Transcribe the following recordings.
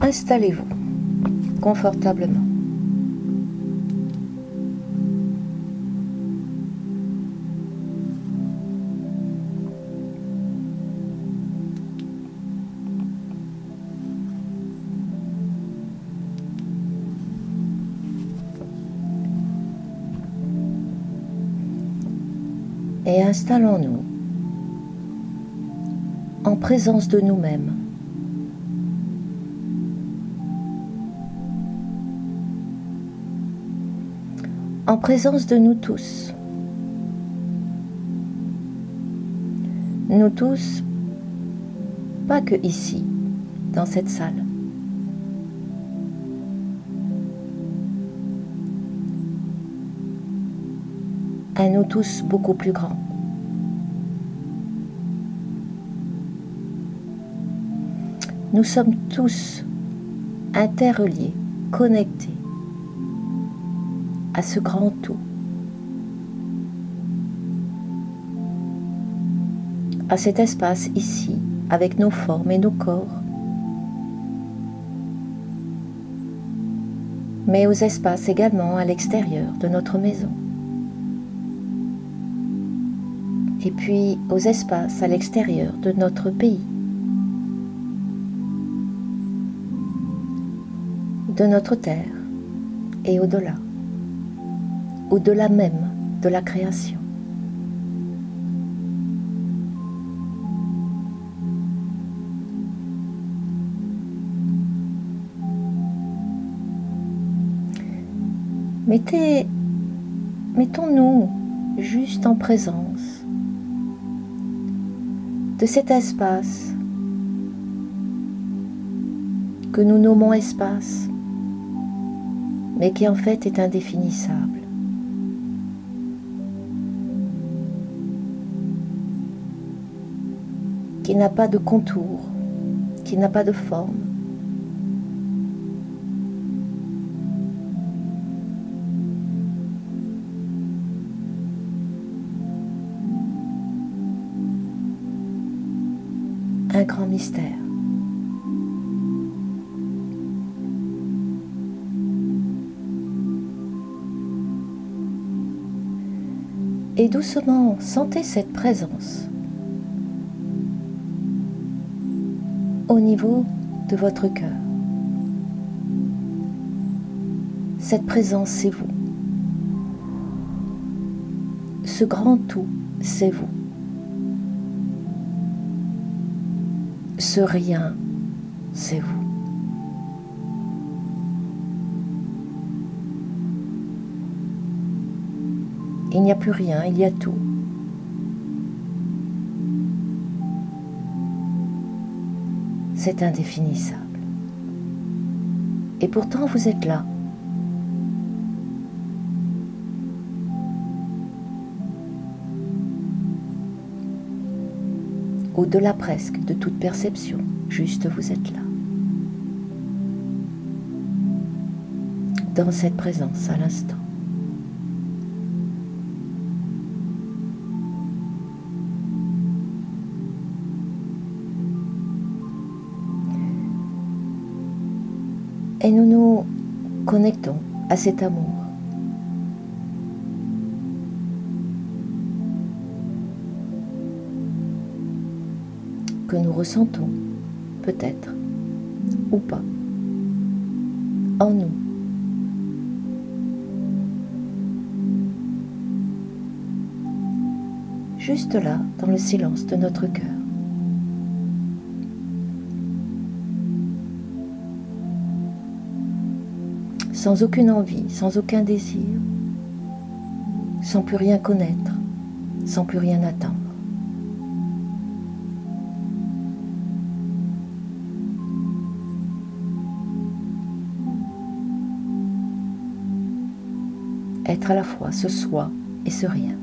Installez-vous confortablement. Et installons-nous en présence de nous-mêmes. En présence de nous tous. Nous tous, pas que ici, dans cette salle. À nous tous beaucoup plus grands. Nous sommes tous interreliés, connectés à ce grand tout. à cet espace ici, avec nos formes et nos corps, mais aux espaces également à l'extérieur de notre maison. Et puis aux espaces à l'extérieur de notre pays. de notre terre et au-delà, au-delà même de la création. Mettez, mettons-nous juste en présence de cet espace que nous nommons espace mais qui en fait est indéfinissable. N'a pas de contour, qui n'a pas de forme. Un grand mystère. et doucement sentez cette présence au niveau de votre cœur. Cette présence, c'est vous. Ce grand tout, c'est vous. Ce rien, c'est vous. Il n'y a plus rien, il y a tout. C'est indéfinissable. Et pourtant, vous êtes là. Au-delà presque de toute perception, juste vous êtes là. Dans cette présence à l'instant. Connectons à cet amour. que nous ressentons, peut-être, ou pas, en nous. Juste là, dans le silence de notre cœur. Sans aucune envie, sans aucun désir, sans plus rien connaître, sans plus rien attendre. Être à la fois ce soi et ce rien,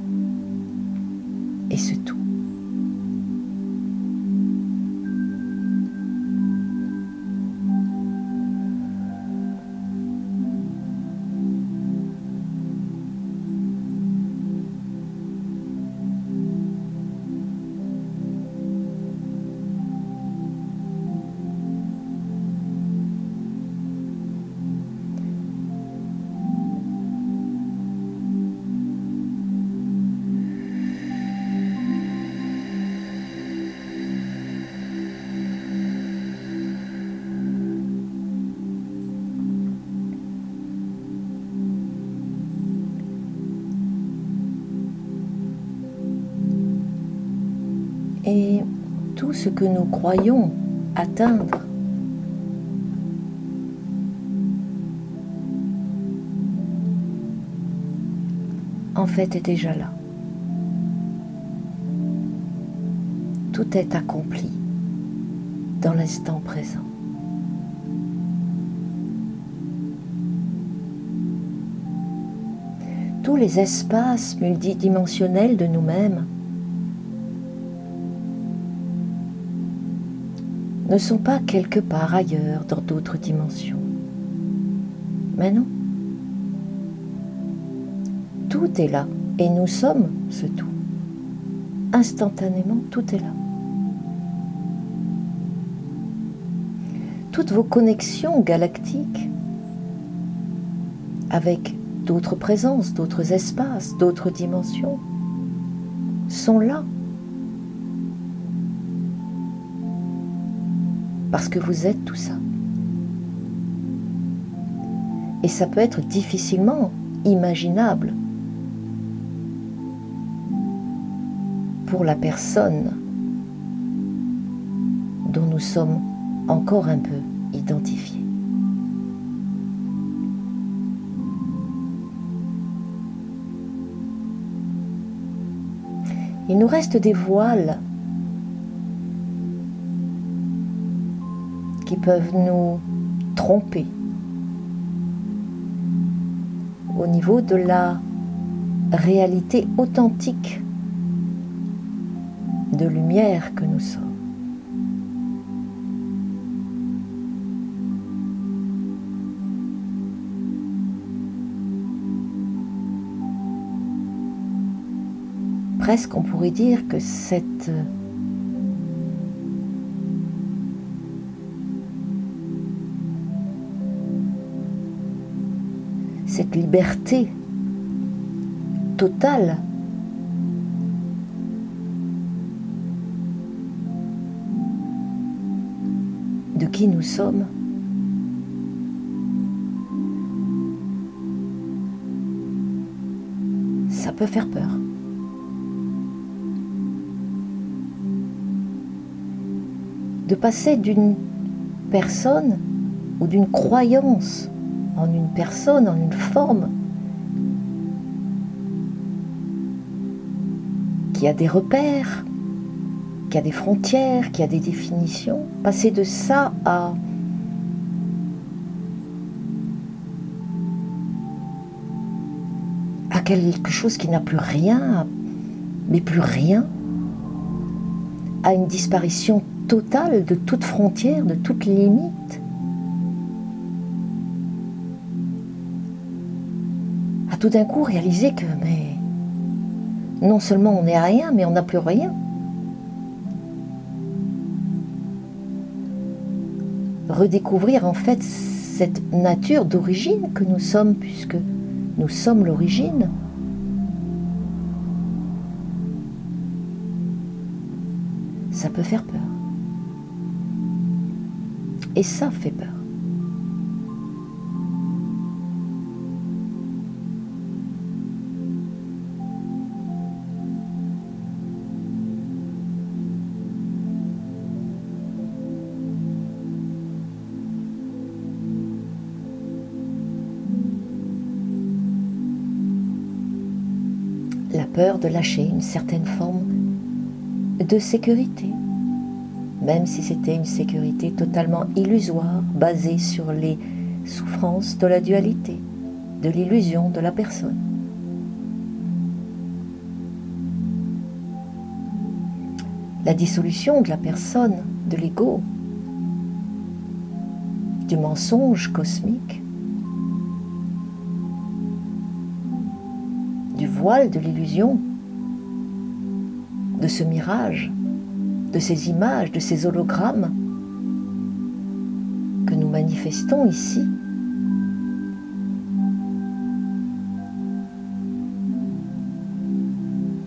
ce que nous croyons atteindre en fait est déjà là. Tout est accompli dans l'instant présent. Tous les espaces multidimensionnels de nous-mêmes ne sont pas quelque part ailleurs dans d'autres dimensions. Mais non. Tout est là et nous sommes ce tout. Instantanément, tout est là. Toutes vos connexions galactiques avec d'autres présences, d'autres espaces, d'autres dimensions sont là. Parce que vous êtes tout ça. Et ça peut être difficilement imaginable pour la personne dont nous sommes encore un peu identifiés. Il nous reste des voiles qui peuvent nous tromper au niveau de la réalité authentique de lumière que nous sommes. Presque on pourrait dire que cette liberté totale de qui nous sommes. Ça peut faire peur. De passer d'une personne ou d'une croyance en une personne, en une forme, qui a des repères, qui a des frontières, qui a des définitions, passer de ça à quelque chose qui n'a plus rien, mais plus rien, à une disparition totale de toute frontière, de toute limite. Tout d'un coup réaliser que non seulement on n'est rien, mais on n'a plus rien. redécouvrir en fait cette nature d'origine que nous sommes, puisque nous sommes l'origine. Ça peut faire peur. Et ça fait peur. Peur de lâcher une certaine forme de sécurité, même si c'était une sécurité totalement illusoire, basée sur les souffrances de la dualité, de l'illusion de la personne. La dissolution de la personne, de l'ego, du mensonge cosmique, de l'illusion, de ce mirage, de ces images, de ces hologrammes que nous manifestons ici.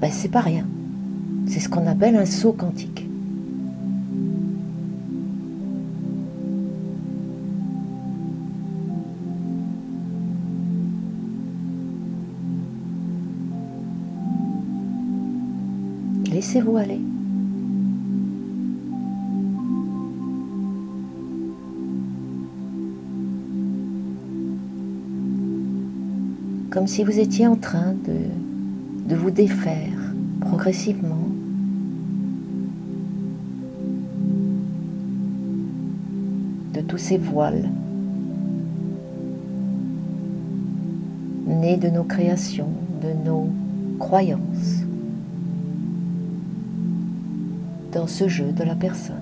Ben, c'est pas rien. C'est ce qu'on appelle un saut quantique. Laissez-vous aller. Comme si vous étiez en train de, vous défaire progressivement de tous ces voiles nés de nos créations, de nos croyances. Dans ce jeu de la personne.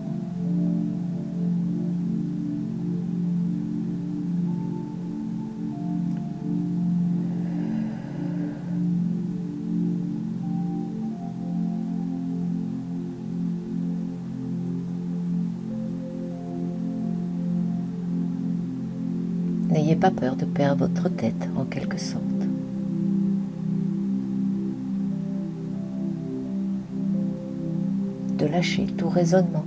N'ayez pas peur de perdre votre tête en quelque sorte. De lâcher tout raisonnement.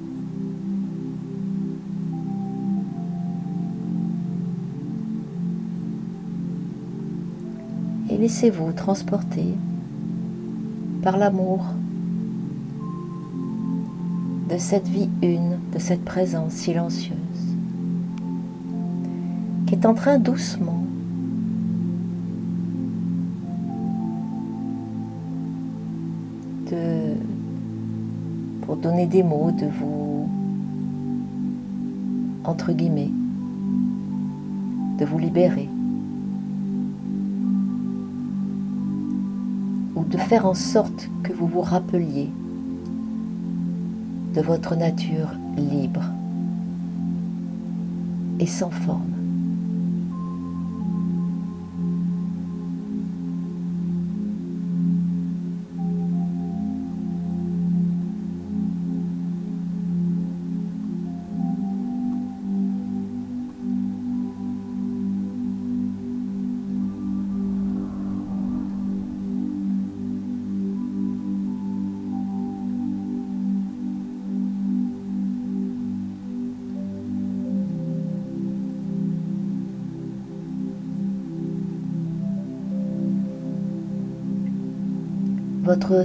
Et laissez-vous transporter par l'amour de cette vie une, de cette présence silencieuse qui est en train doucement donner des mots, de vous, entre guillemets, de vous libérer. Ou de faire en sorte que vous vous rappeliez de votre nature libre et sans forme.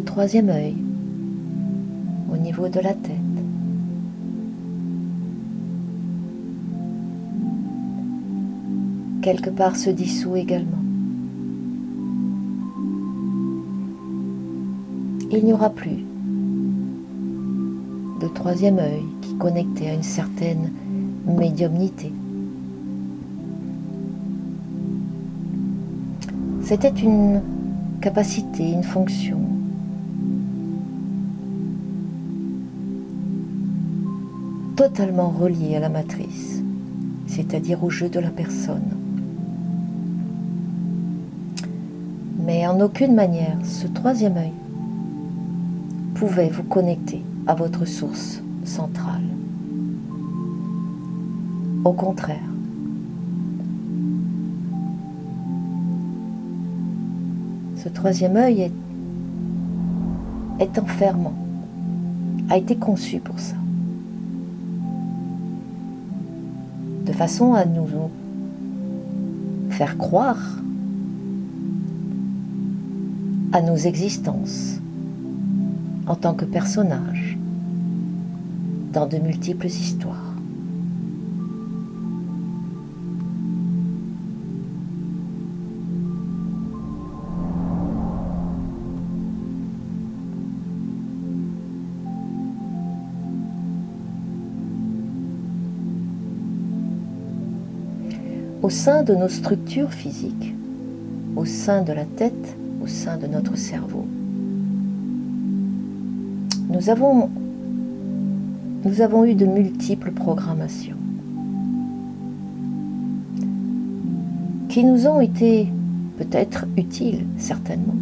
Troisième œil au niveau de la tête. Quelque part se dissout également. Il n'y aura plus de troisième œil qui connectait à une certaine médiumnité. C'était une capacité, une fonction totalement relié à la matrice, c'est-à-dire au jeu de la personne. Mais en aucune manière, ce troisième œil pouvait vous connecter à votre source centrale. Au contraire, ce troisième œil est, est enfermant, a été conçu pour ça. Façon à nous faire croire à nos existences en tant que personnages dans de multiples histoires. Au sein de nos structures physiques, au sein de la tête, au sein de notre cerveau. Nous avons, eu de multiples programmations qui nous ont été peut-être utiles, certainement,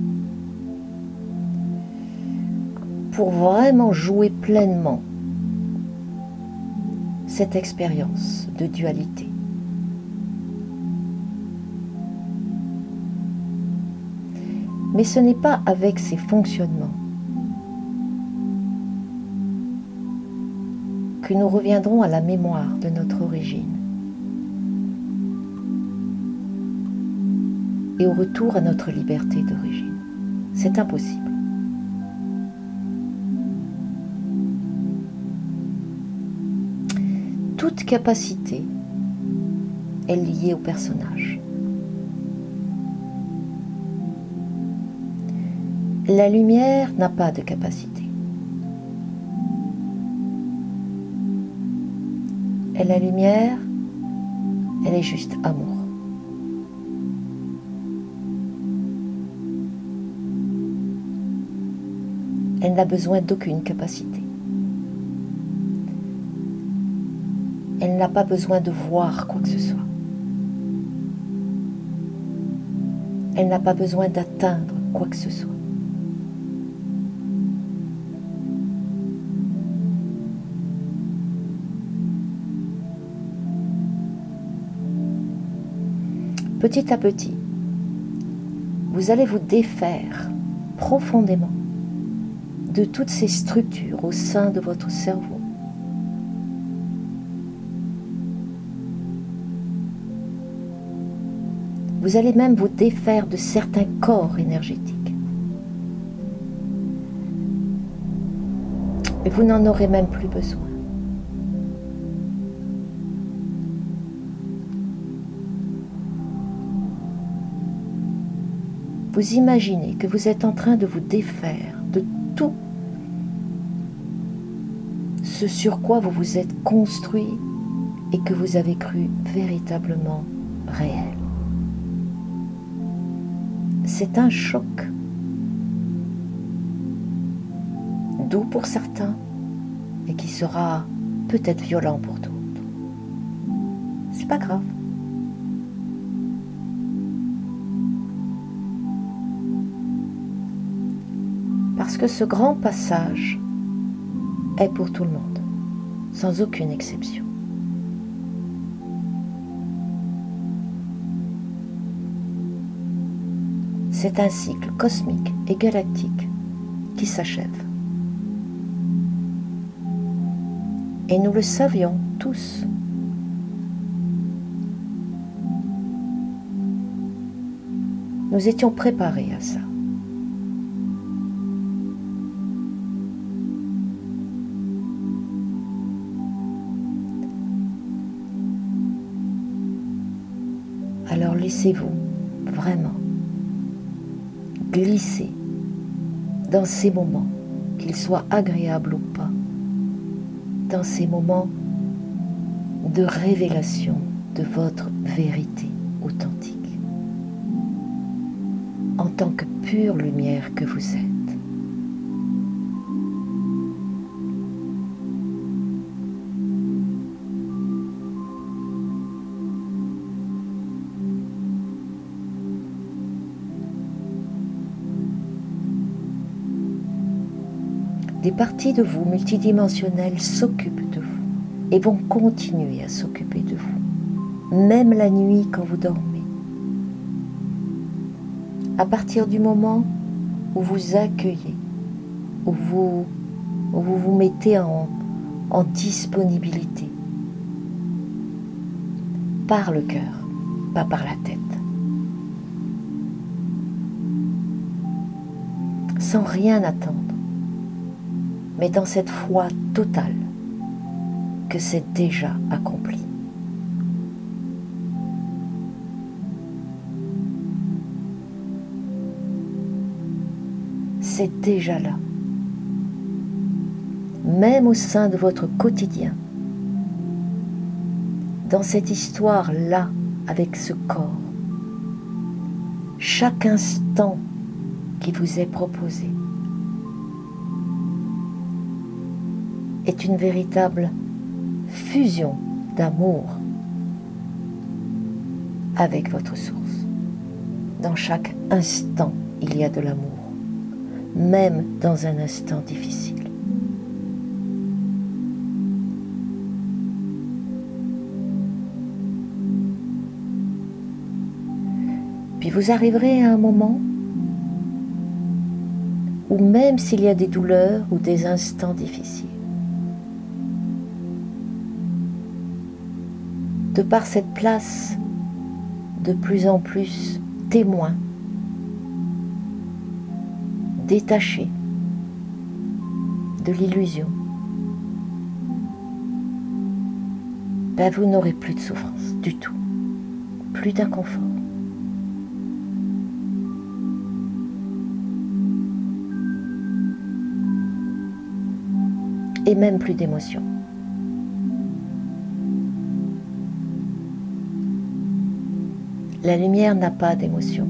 pour vraiment jouer pleinement cette expérience de dualité. Mais ce n'est pas avec ces fonctionnements que nous reviendrons à la mémoire de notre origine et au retour à notre liberté d'origine. C'est impossible. Toute capacité est liée au personnage. La lumière n'a pas de capacité. Et la lumière, elle est juste amour. Elle n'a besoin d'aucune capacité. Elle n'a pas besoin de voir quoi que ce soit. Elle n'a pas besoin d'atteindre quoi que ce soit. Petit à petit, vous allez vous défaire profondément de toutes ces structures au sein de votre cerveau. Vous allez même vous défaire de certains corps énergétiques. Et vous n'en aurez même plus besoin. Vous imaginez que vous êtes en train de vous défaire de tout ce sur quoi vous vous êtes construit et que vous avez cru véritablement réel. C'est un choc, doux pour certains et qui sera peut-être violent pour d'autres. C'est pas grave. Parce que ce grand passage est pour tout le monde, sans aucune exception. C'est un cycle cosmique et galactique qui s'achève. Et nous le savions tous. Nous étions préparés à ça. Laissez-vous vraiment glisser dans ces moments, qu'ils soient agréables ou pas, dans ces moments de révélation de votre vérité authentique, en tant que pure lumière que vous êtes? Parties de vous multidimensionnelles s'occupent de vous et vont continuer à s'occuper de vous, même la nuit quand vous dormez. À partir du moment où vous accueillez, où vous vous, mettez en, en disponibilité, par le cœur, pas par la tête. Sans rien attendre mais dans cette foi totale que c'est déjà accompli. C'est déjà là, même au sein de votre quotidien, dans cette histoire-là avec ce corps, chaque instant qui vous est proposé est une véritable fusion d'amour avec votre source. Dans chaque instant, il y a de l'amour, même dans un instant difficile. Puis vous arriverez à un moment où même s'il y a des douleurs ou des instants difficiles, de par cette place de plus en plus témoin, détaché de l'illusion, ben vous n'aurez plus de souffrance du tout, plus d'inconfort. Et même plus d'émotion. La lumière n'a pas d'émotion.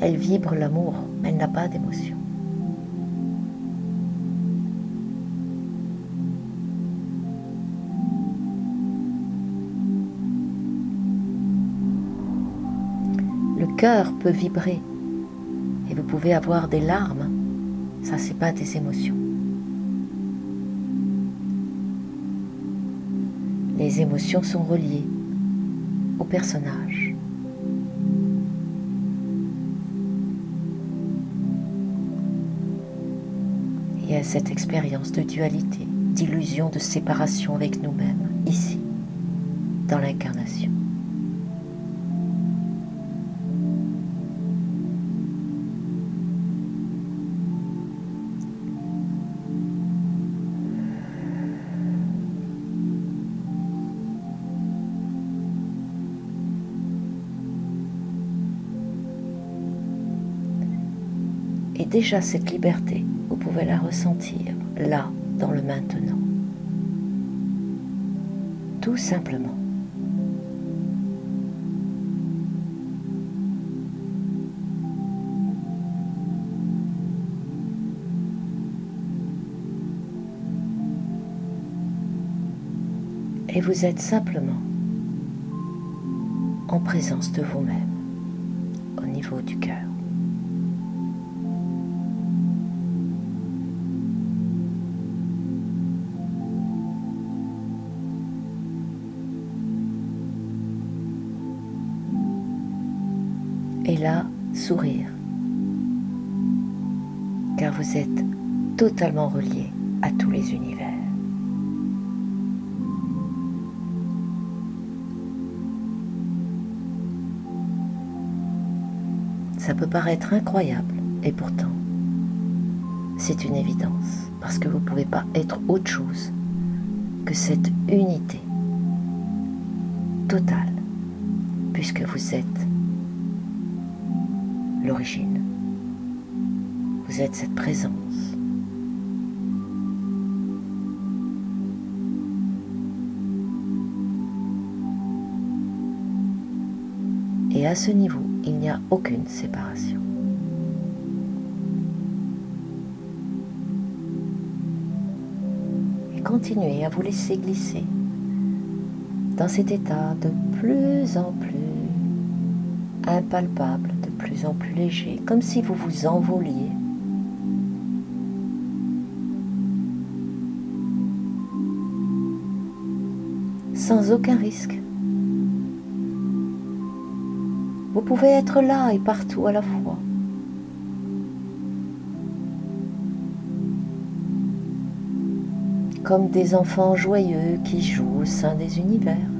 Elle vibre l'amour, elle n'a pas d'émotion. Le cœur peut vibrer et vous pouvez avoir des larmes. Ça, c'est pas des émotions. Les émotions sont reliées au. Et à cette expérience de dualité, d'illusion, de séparation avec nous-mêmes, ici, dans l'incarnation. Déjà cette liberté, vous pouvez la ressentir là, dans le maintenant. Tout simplement. Et vous êtes simplement en présence de vous-même au niveau du cœur. Sourire. Car vous êtes totalement relié à tous les univers. Ça peut paraître incroyable, et pourtant, c'est une évidence, parce que vous ne pouvez pas être autre chose que cette unité totale, puisque vous êtes l'origine. Vous êtes cette présence. Et à ce niveau, il n'y a aucune séparation. Et continuez à vous laisser glisser dans cet état de plus en plus impalpable, plus en plus léger, comme si vous vous envoliez. Sans aucun risque. Vous pouvez être là et partout à la fois. Comme des enfants joyeux qui jouent au sein des univers.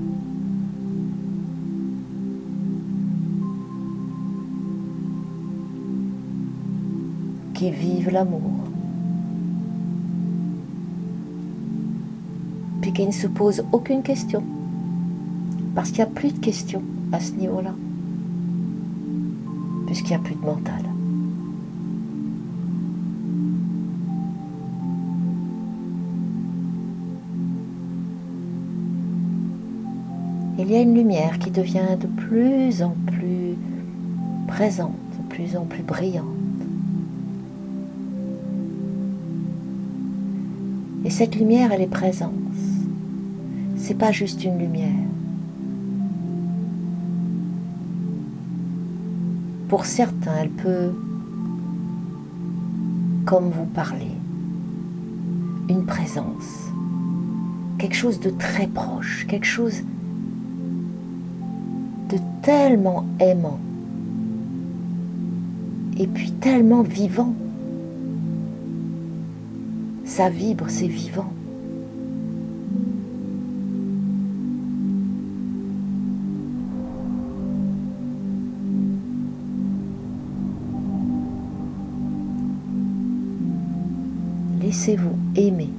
Qui vivent l'amour. Puis qui ne se posent aucune question. Parce qu'il n'y a plus de questions à ce niveau-là puisqu'il n'y a plus de mental. Il y a une lumière qui devient de plus en plus présente, de plus en plus brillante. Cette lumière, elle est présence. C'est pas juste une lumière. Pour certains, elle peut, comme vous parler, une présence, quelque chose de très proche, quelque chose de tellement aimant et puis tellement vivant. Ça vibre, c'est vivant. Laissez-vous aimer.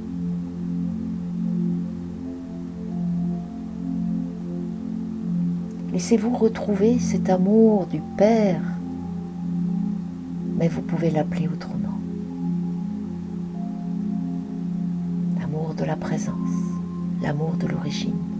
Laissez-vous retrouver cet amour du Père, mais vous pouvez l'appeler autrement. L'amour de l'origine.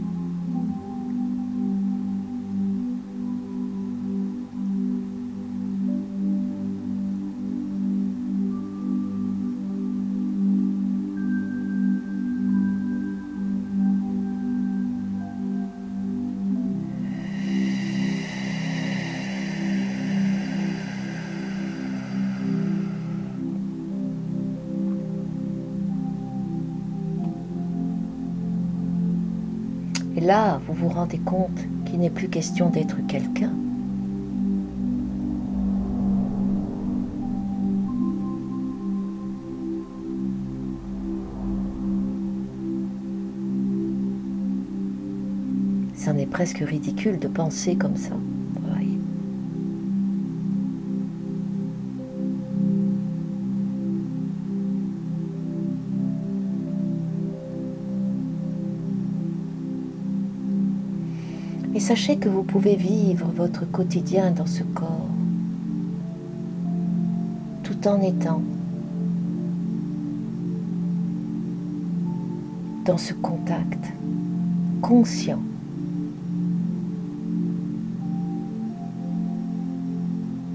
Là, vous vous rendez compte qu'il n'est plus question d'être quelqu'un. C'en est presque ridicule de penser comme ça. Sachez que vous pouvez vivre votre quotidien dans ce corps, tout en étant dans ce contact conscient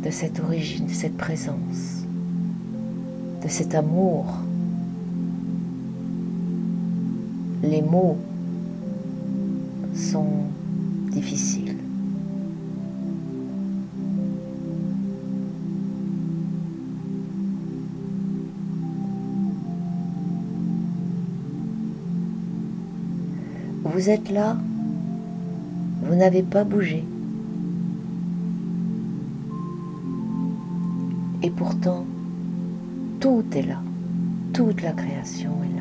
de cette origine, de cette présence, de cet amour. Les mots sont Vous êtes là, vous n'avez pas bougé. Et pourtant, tout est là, toute la création est là.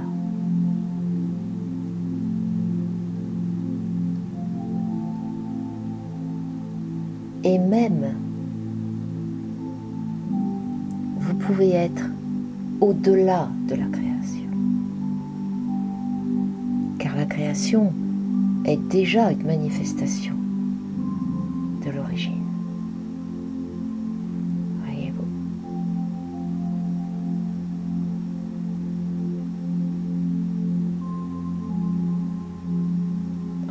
Et même, vous pouvez être au-delà de la création. Car la création est déjà une manifestation de l'origine. Voyez-vous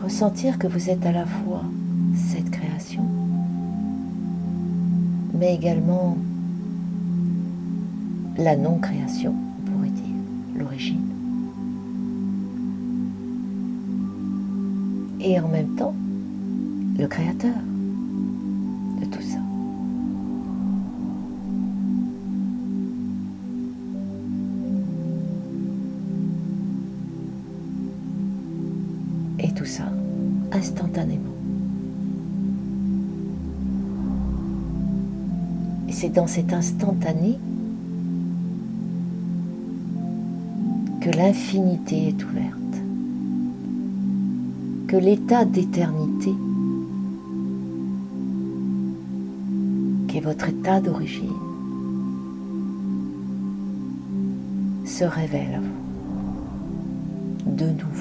Ressentir que vous êtes à la fois mais également la non-création, on pourrait dire, l'origine. Et en même temps, le créateur c'est dans cet instantané que l'infinité est ouverte, que l'état d'éternité, qui est votre état d'origine, se révèle à vous de nouveau.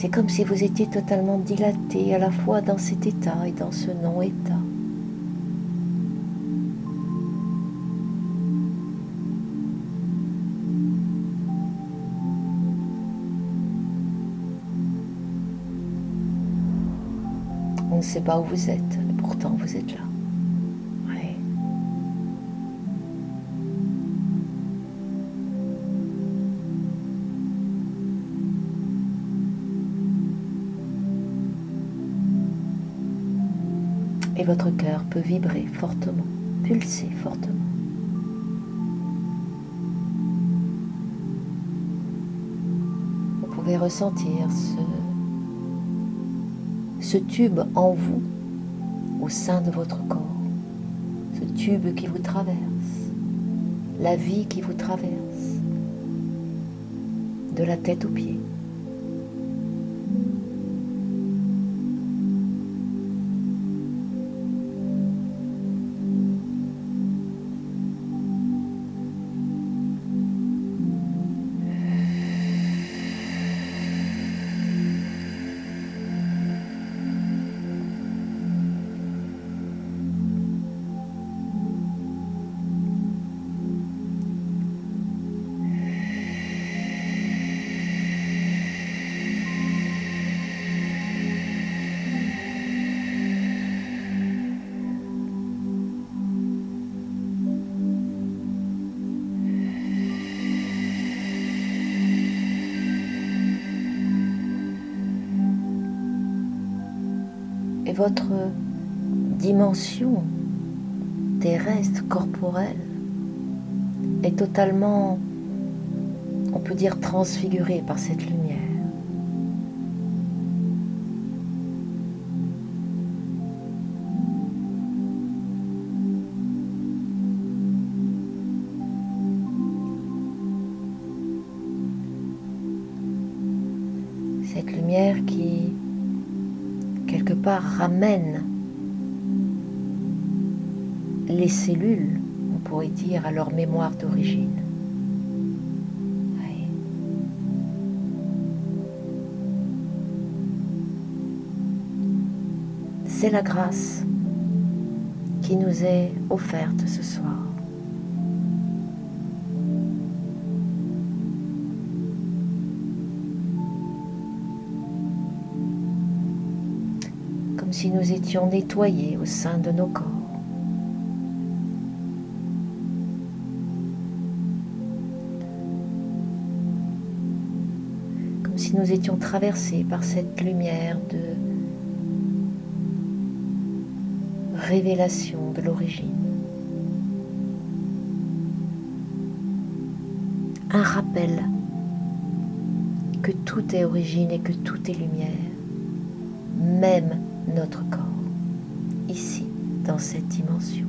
C'est comme si vous étiez totalement dilaté à la fois dans cet état et dans ce non-état. On ne sait pas où vous êtes, pourtant vous êtes là. Votre cœur peut vibrer fortement, pulser fortement. Vous pouvez ressentir ce, ce tube en vous, au sein de votre corps, ce tube qui vous traverse, la vie qui vous traverse, de la tête aux pieds. Votre dimension terrestre, corporelle, est totalement, on peut dire, transfigurée par cette lumière. Ramène les cellules, on pourrait dire, à leur mémoire d'origine. C'est la grâce qui nous est offerte ce soir. Si nous étions nettoyés au sein de nos corps. si nous étions traversés par cette lumière de révélation de l'origine. Un rappel que tout est origine et que tout est lumière, même notre corps, ici, dans cette dimension.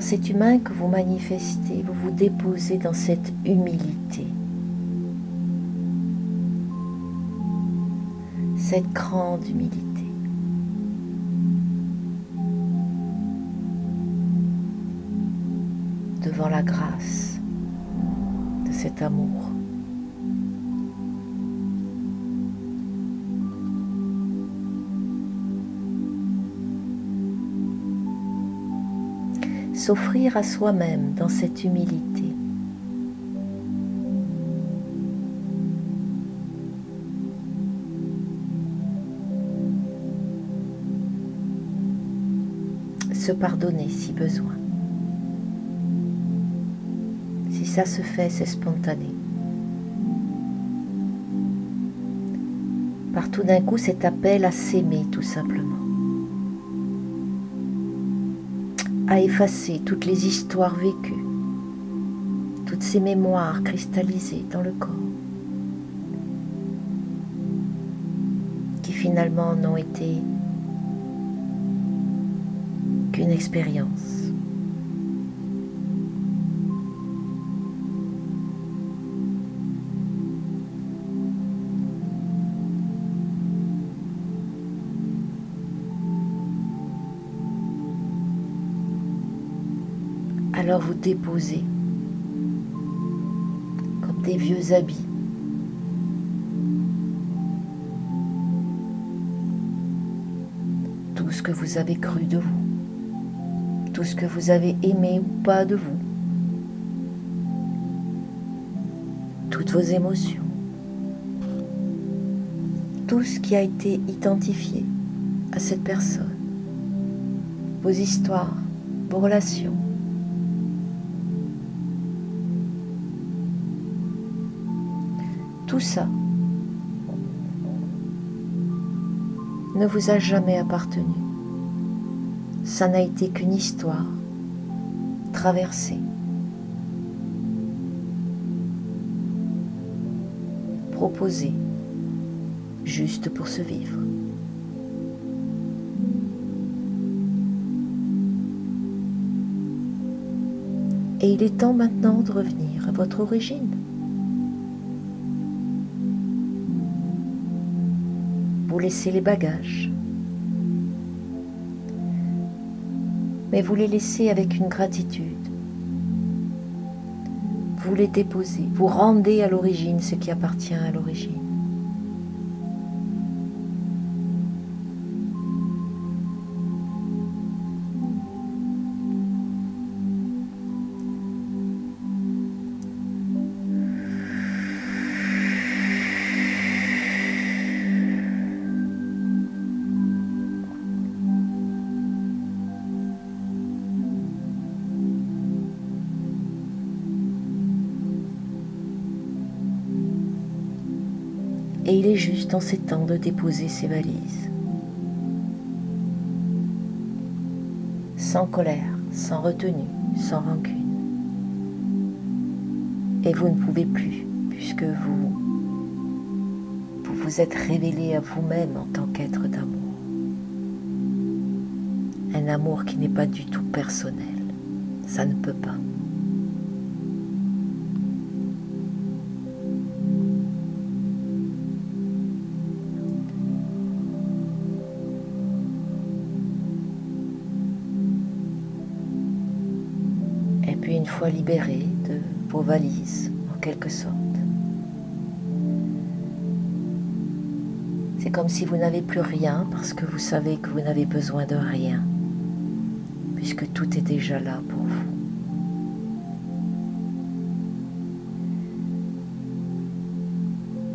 Dans cet humain que vous manifestez, vous vous déposez dans cette humilité, cette grande humilité. devant la grâce de cet amour. S'offrir à soi-même dans cette humilité. Se pardonner si besoin. Si ça se fait, c'est spontané. Par tout d'un coup cet appel à s'aimer tout simplement. À effacer toutes les histoires vécues, toutes ces mémoires cristallisées dans le corps, qui finalement n'ont été qu'une expérience. Alors vous déposez comme des vieux habits. Tout ce que vous avez cru de vous, tout ce que vous avez aimé ou pas de vous, toutes vos émotions, tout ce qui a été identifié à cette personne, vos histoires, vos relations, tout ça ne vous a jamais appartenu. Ça n'a été qu'une histoire traversée, proposée juste pour se vivre. Et il est temps maintenant de revenir à votre origine. Vous laissez les bagages. Mais vous les laissez avec une gratitude. Vous les déposez, vous rendez à l'origine ce qui appartient à l'origine. En ces temps de déposer ses valises. Sans colère, sans retenue, sans rancune. Et vous ne pouvez plus, puisque vous vous, vous êtes révélé à vous-même en tant qu'être d'amour. Un amour qui n'est pas du tout personnel. Ça ne peut pas. C'est comme si vous n'avez plus rien parce que vous savez que vous n'avez besoin de rien, puisque tout est déjà là pour vous.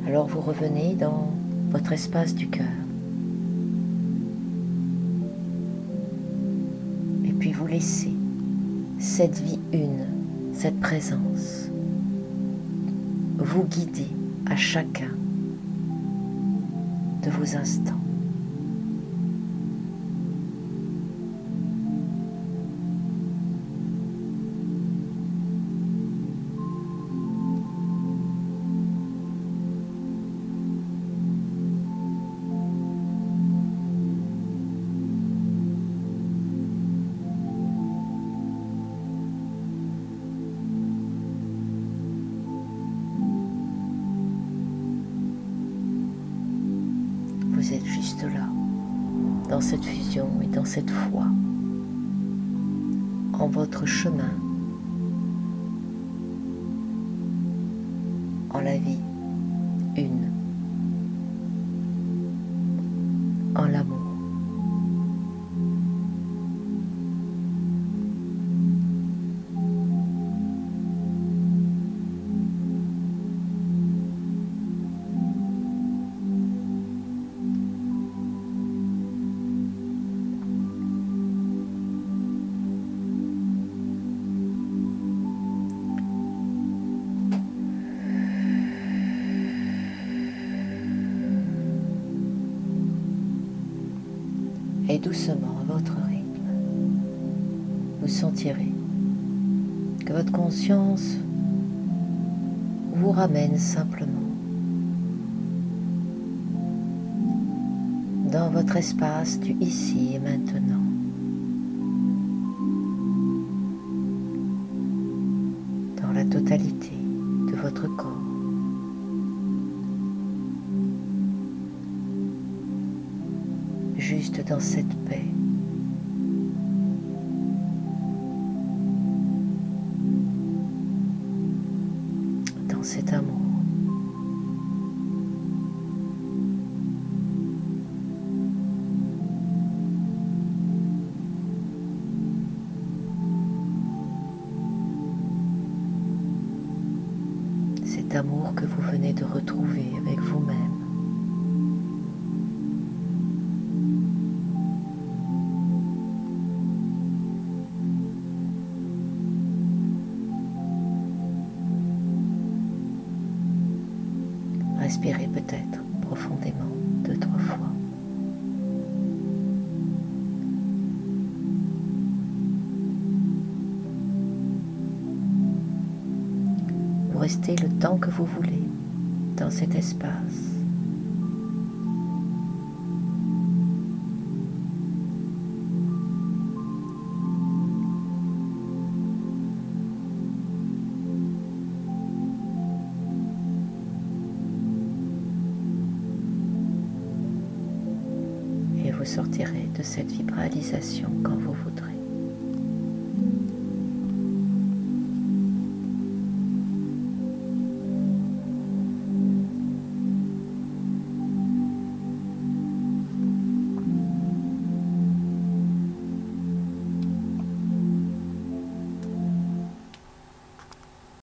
Alors vous revenez dans votre espace du cœur. Et puis vous laissez cette vie une, cette présence, vous guider à chacun de vos instants. Doucement à votre rythme, vous sentirez que votre conscience vous ramène simplement dans votre espace du ici et maintenant. Cet amour que vous venez de retrouver avec vous-même. Cet espace.